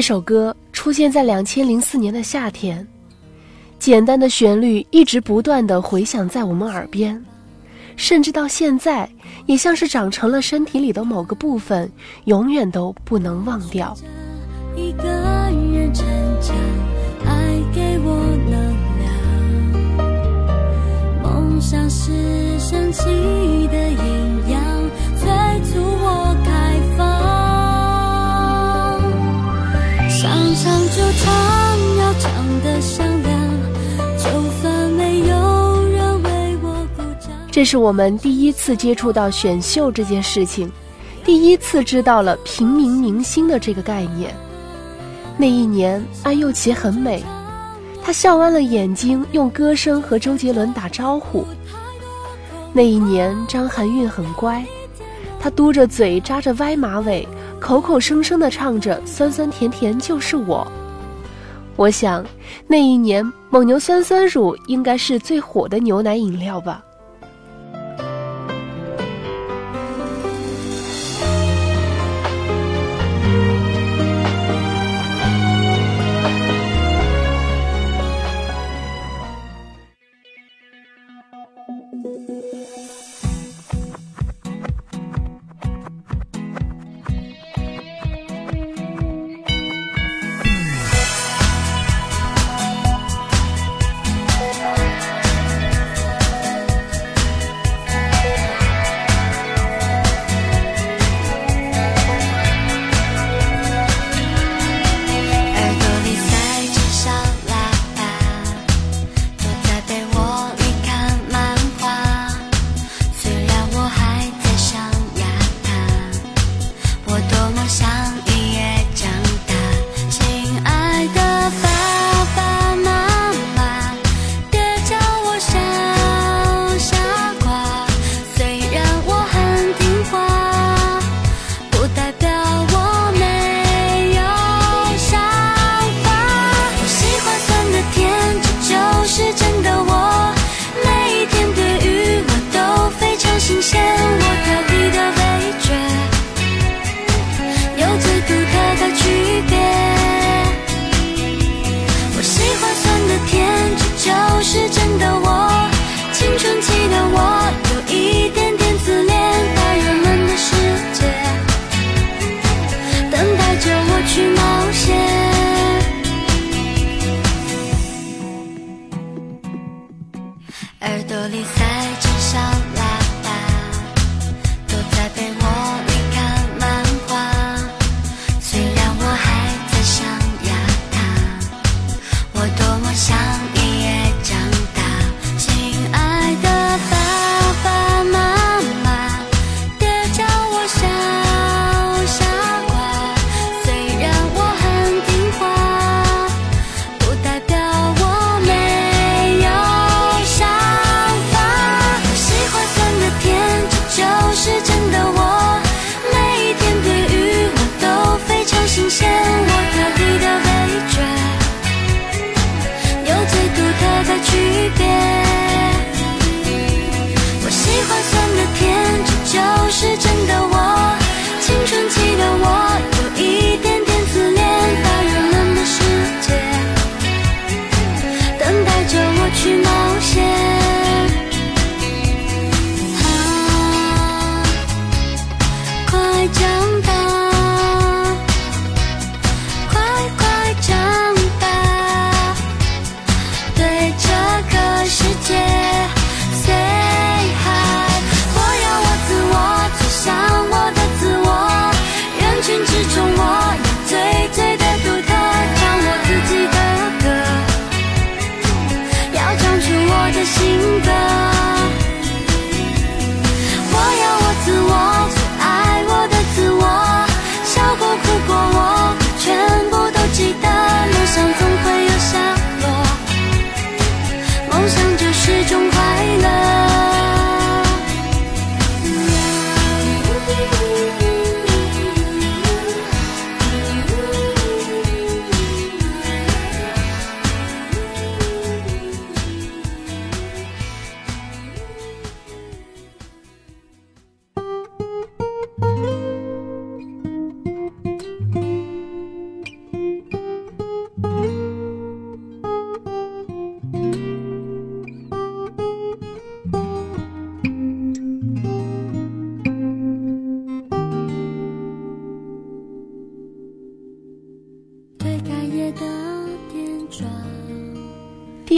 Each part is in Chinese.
这首歌出现在两千零四年的夏天，简单的旋律一直不断的回响在我们耳边，甚至到现在也像是长成了身体里的某个部分，永远都不能忘掉。一个人成长，爱给我能，梦想是神奇的阴阳，这是我们第一次接触到选秀这件事情，第一次知道了平民明星的这个概念。那一年，安又琪很美，她笑弯了眼睛，用歌声和周杰伦打招呼。那一年，张含韵很乖，她嘟着嘴，扎着歪马尾，口口声声地唱着“酸酸甜甜就是我”。我想，那一年蒙牛酸酸乳应该是最火的牛奶饮料吧。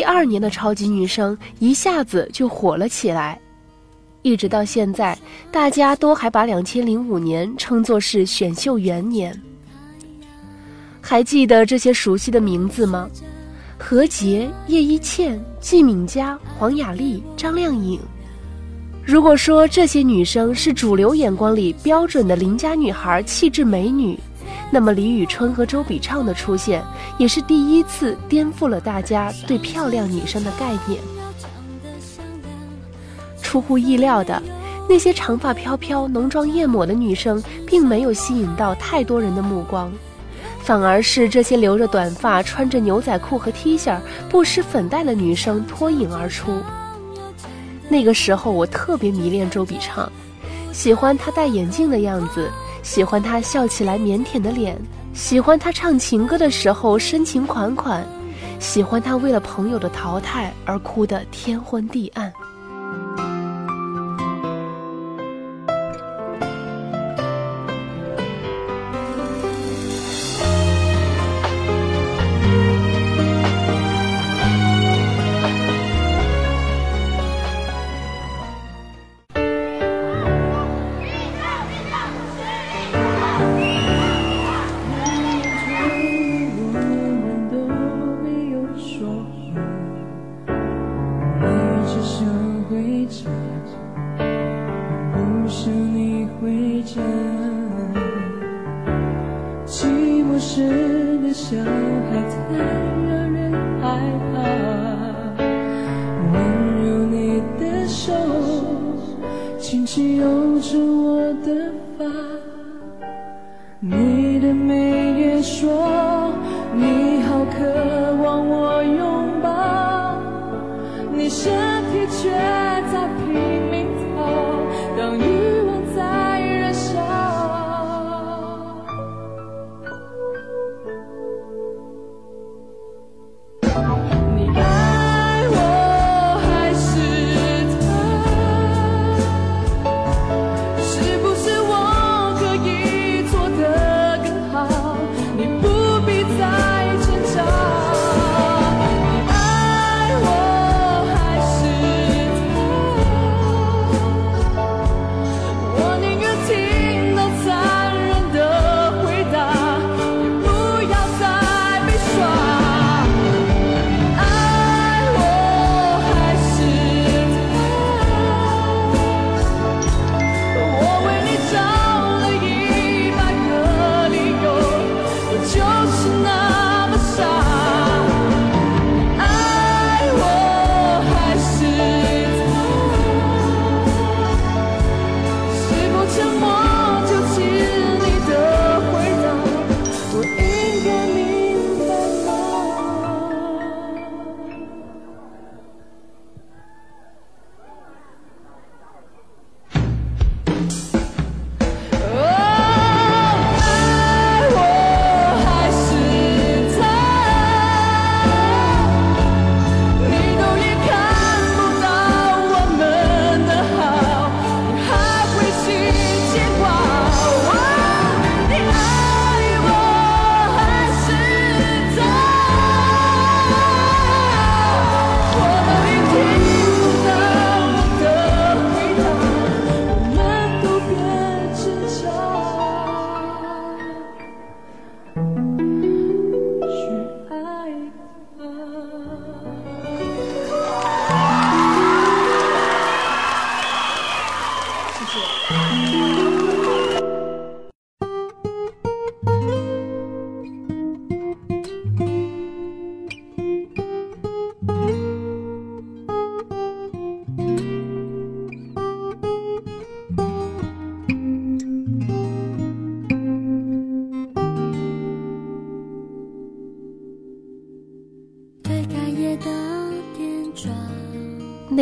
第二年的超级女声一下子就火了起来，一直到现在，大家都还把两千零五年称作是选秀元年。还记得这些熟悉的名字吗？何洁、叶一茜、季敏佳、黄雅莉、张靓颖。如果说这些女生是主流眼光里标准的邻家女孩、气质美女，那么李宇春和周笔畅的出现，也是第一次颠覆了大家对漂亮女生的概念。出乎意料的，那些长发飘飘、浓妆艳抹的女生，并没有吸引到太多人的目光。反而是这些留着短发、穿着牛仔裤和 T 恤、不施粉黛的女生脱颖而出。那个时候，我特别迷恋周笔畅，喜欢她戴眼镜的样子，喜欢他笑起来腼腆的脸，喜欢他唱情歌的时候深情款款，喜欢他为了朋友的淘汰而哭得天昏地暗。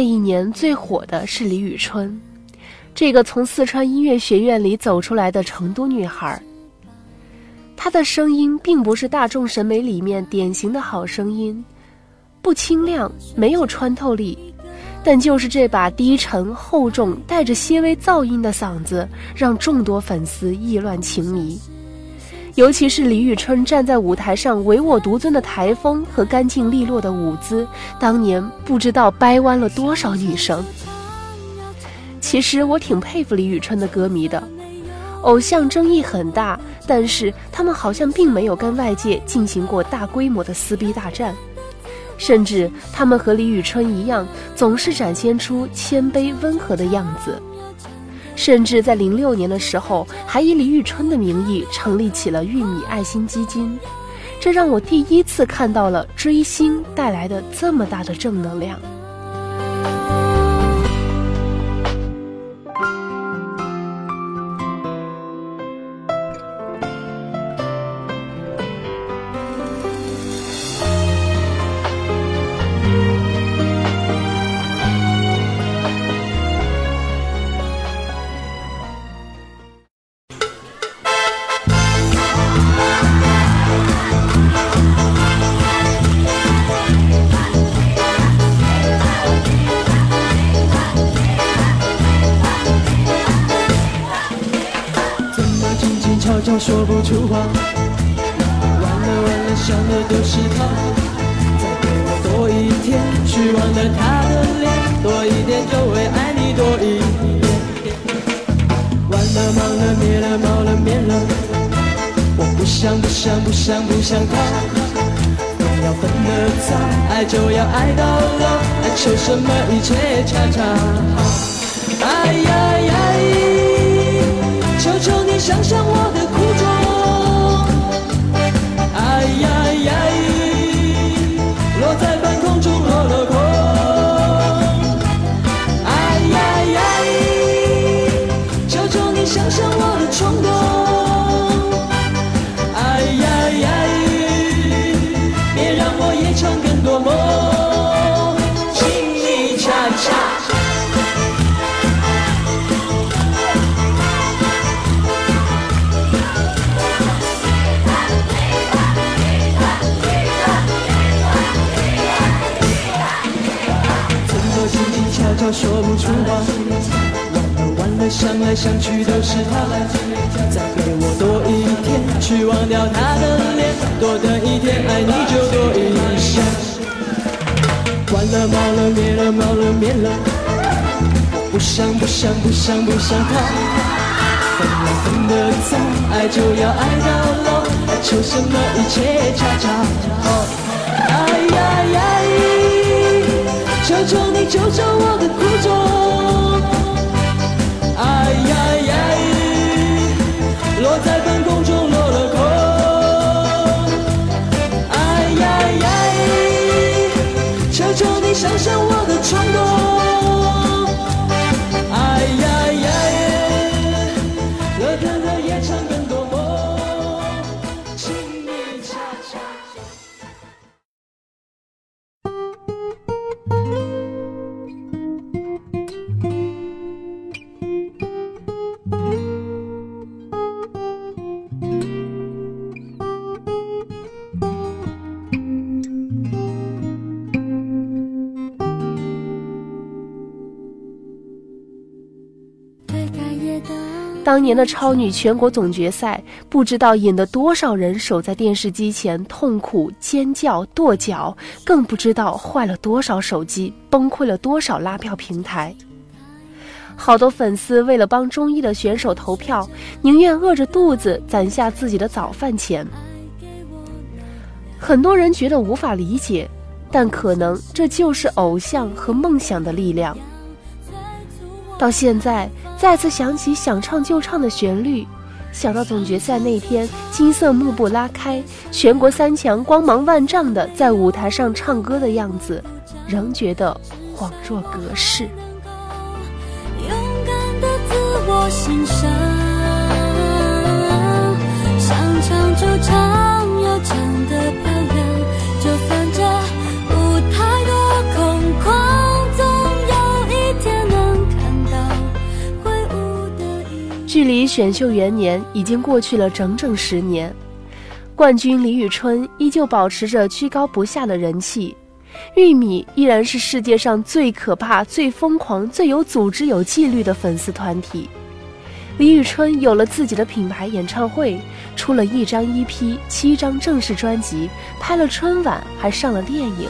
那一年最火的是李宇春，这个从四川音乐学院里走出来的成都女孩。她的声音并不是大众审美里面典型的好声音，不清亮，没有穿透力，但就是这把低沉厚重、带着些微噪音的嗓子，让众多粉丝意乱情迷。尤其是李宇春站在舞台上唯我独尊的台风和干净利落的舞姿，当年不知道掰弯了多少女生。其实我挺佩服李宇春的歌迷的，偶像争议很大，但是他们好像并没有跟外界进行过大规模的撕逼大战，甚至他们和李宇春一样，总是展现出谦卑温和的样子。甚至在零六年的时候，还以李宇春的名义成立起了玉米爱心基金，这让我第一次看到了追星带来的这么大的正能量。想不想他。分要分得早，爱就要爱到老，爱求什么一切恰恰好。哎呀呀！求求你想想我的苦衷，说不出话，完了完了，想来想去都是他。再给我多一天，去忘掉他的脸，多等一天，爱你就多一下。完了冒了灭了冒了灭了，我不想不想不想不想他。分了分得早，爱就要爱到老，求什么一切恰恰好？哎呀呀！求求你救救我的苦衷，哎呀呀，落在半空中落了空，当年的超女全国总决赛，不知道引得多少人守在电视机前痛苦尖叫跺脚，更不知道坏了多少手机，崩溃了多少拉票平台。好多粉丝为了帮中医的选手投票，宁愿饿着肚子攒下自己的早饭钱。很多人觉得无法理解，但可能这就是偶像和梦想的力量。到现在。再次想起想唱就唱的旋律，想到总决赛那天金色幕布拉开，全国三强光芒万丈的在舞台上唱歌的样子，仍觉得恍若隔世。勇敢的自我欣赏，距离选秀元年已经过去了整整十年，冠军李宇春依旧保持着居高不下的人气，玉米依然是世界上最可怕、最疯狂、最有组织、有纪律的粉丝团体。李宇春有了自己的品牌演唱会，出了一张 EP、七张正式专辑，拍了春晚，还上了电影。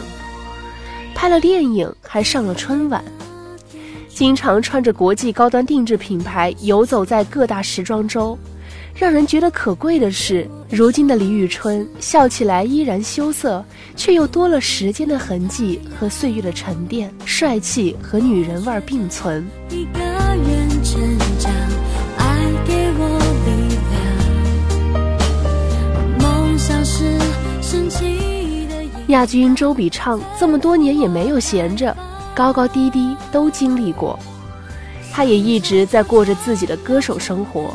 拍了电影，还上了春晚。经常穿着国际高端定制品牌游走在各大时装周，让人觉得可贵的是，如今的李宇春笑起来依然羞涩，却又多了时间的痕迹和岁月的沉淀，帅气和女人味并存。一个人成长，爱给我力量。梦想是神奇的亚军周笔畅这么多年也没有闲着，高高低低都经历过。他也一直在过着自己的歌手生活，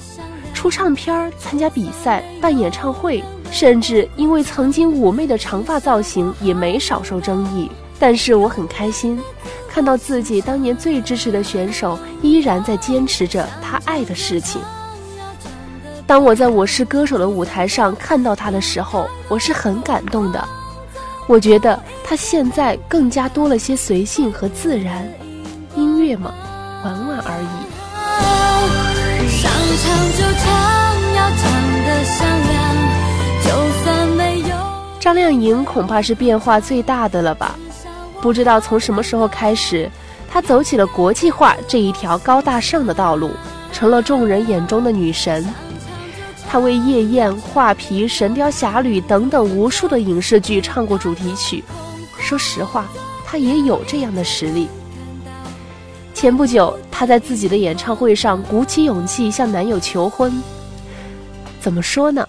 出唱片、参加比赛、办演唱会，甚至因为曾经妩媚的长发造型也没少受争议。但是我很开心，看到自己当年最支持的选手依然在坚持着他爱的事情。当我在我是歌手的舞台上看到他的时候，我是很感动的。我觉得他现在更加多了些随性和自然，音乐嘛，玩玩而已。想唱就唱，要唱得响亮，就算没有。张靓颖恐怕是变化最大的了吧？不知道从什么时候开始，她走起了国际化这一条高大上的道路，成了众人眼中的女神。他为《夜宴》《画皮》《神雕侠侣》等等无数的影视剧唱过主题曲。说实话，他也有这样的实力。前不久，他在自己的演唱会上鼓起勇气向男友求婚。怎么说呢？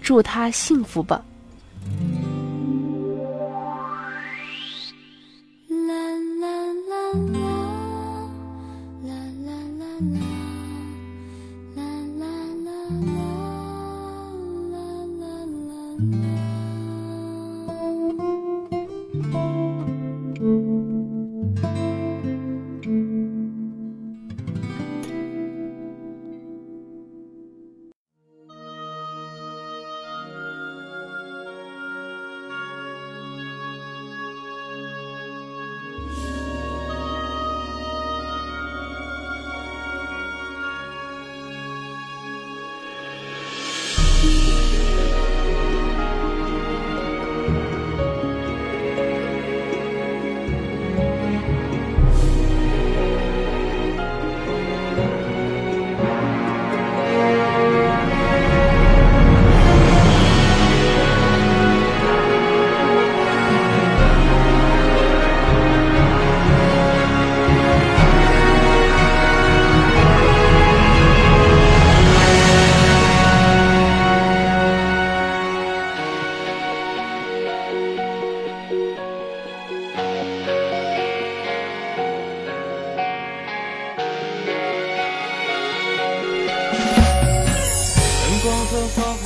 祝他幸福吧。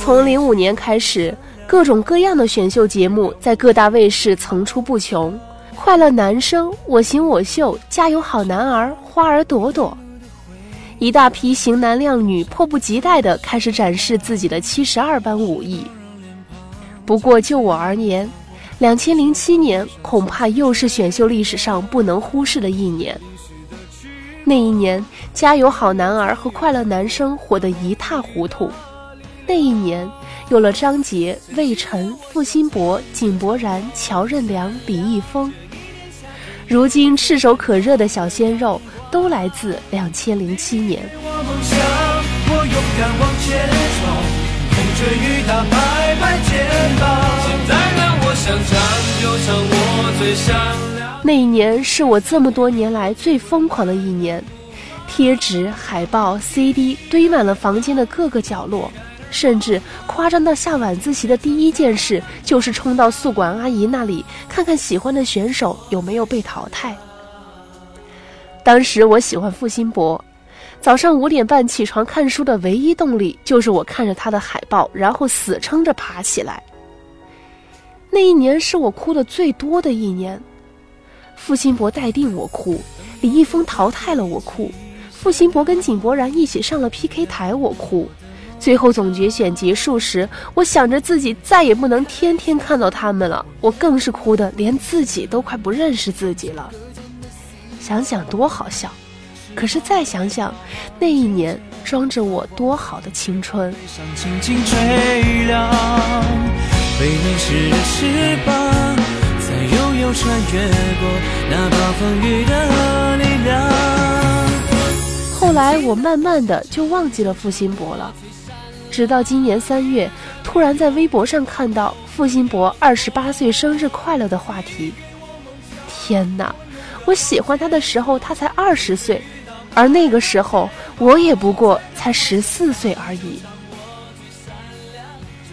从零五年开始，各种各样的选秀节目在各大卫视层出不穷，《快乐男声》《我型我秀》《加油好男儿》《花儿朵朵》，一大批型男靓女迫不及待地开始展示自己的七十二般武艺。不过就我而言，两千零七年恐怕又是选秀历史上不能忽视的一年。那一年，《加油好男儿》和《快乐男声》火得一塌糊涂。那一年，有了张杰、魏晨、付辛博、井柏然、乔任梁、李易峰。如今炙手可热的小鲜肉，都来自两千零七年。那一年是我这么多年来最疯狂的一年，贴纸、海报、CD 堆满了房间的各个角落。甚至夸张到下晚自习的第一件事就是冲到宿管阿姨那里看看喜欢的选手有没有被淘汰。当时我喜欢付辛博，早上五点半起床看书的唯一动力就是我看着他的海报，然后死撑着爬起来。那一年是我哭的最多的一年，付辛博待定我哭，李易峰淘汰了我哭，付辛博跟井柏然一起上了 PK 台我哭。最后总决选结束时，我想着自己再也不能天天看到他们了，我更是哭的连自己都快不认识自己了。想想多好笑！可是再想想，那一年装着我多好的青春。上轻轻吹凉，被淋湿的翅膀，在悠悠穿越过那暴风雨的力量。后来我慢慢的就忘记了付辛博了，直到今年三月，突然在微博上看到付辛博二十八岁生日快乐的话题。天哪！我喜欢他的时候，他才二十岁，而那个时候我也不过才十四岁而已。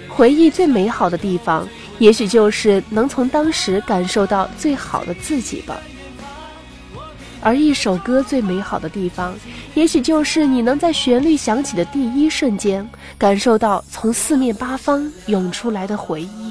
回忆最美好的地方，也许就是能从当时感受到最好的自己吧。而一首歌最美好的地方，也许就是你能在旋律响起的第一瞬间，感受到从四面八方涌出来的回忆。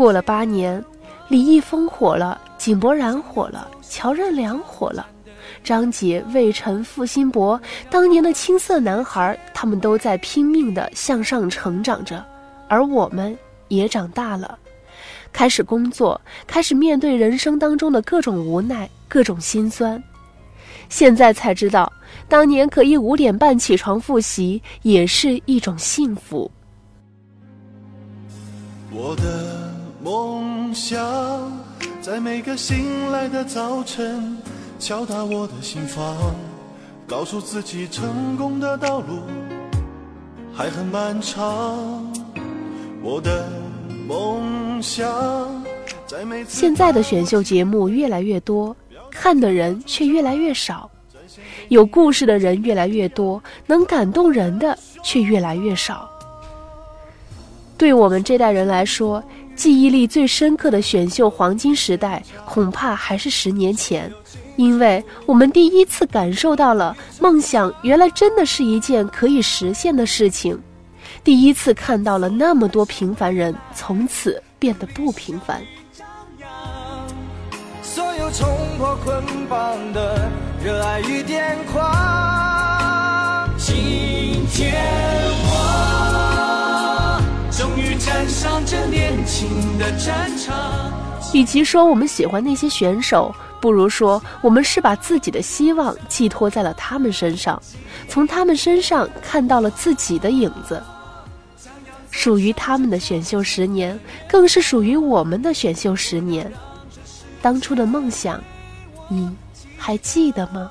过了八年，李易峰火了，井柏然火了，乔任梁火了，张杰、魏晨、付辛博，当年的青涩男孩，他们都在拼命的向上成长着，而我们也长大了，开始工作，开始面对人生当中的各种无奈、各种心酸。现在才知道，当年可以五点半起床复习，也是一种幸福。我的梦想在每个醒来的早晨敲打我的心房，告诉自己成功的道路还很漫长。我的梦想在每次现在的选秀节目越来越多，看的人却越来越少，有故事的人越来越多，能感动人的却越来越少。对我们这代人来说，记忆力最深刻的选秀黄金时代，恐怕还是十年前，因为我们第一次感受到了梦想原来真的是一件可以实现的事情，第一次看到了那么多平凡人从此变得不平凡。所有冲破捆绑的热爱与癫狂。今天终于站上这年轻的战场。与其说我们喜欢那些选手，不如说我们是把自己的希望寄托在了他们身上，从他们身上看到了自己的影子。属于他们的选秀十年，更是属于我们的选秀十年。当初的梦想，你还记得吗？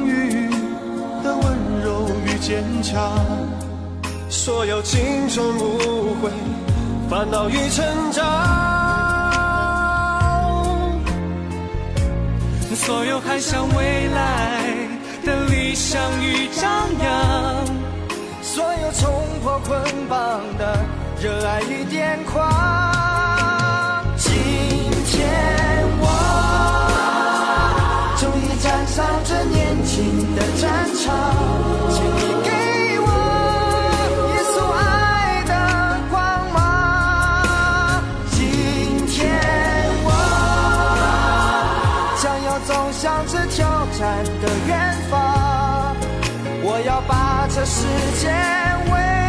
坚强，所有青春无悔、烦恼与成长。所有海向未来的理想与张扬，所有冲破捆绑的热爱与癫狂。今天我终于站上这年轻的战场，我要把这世界为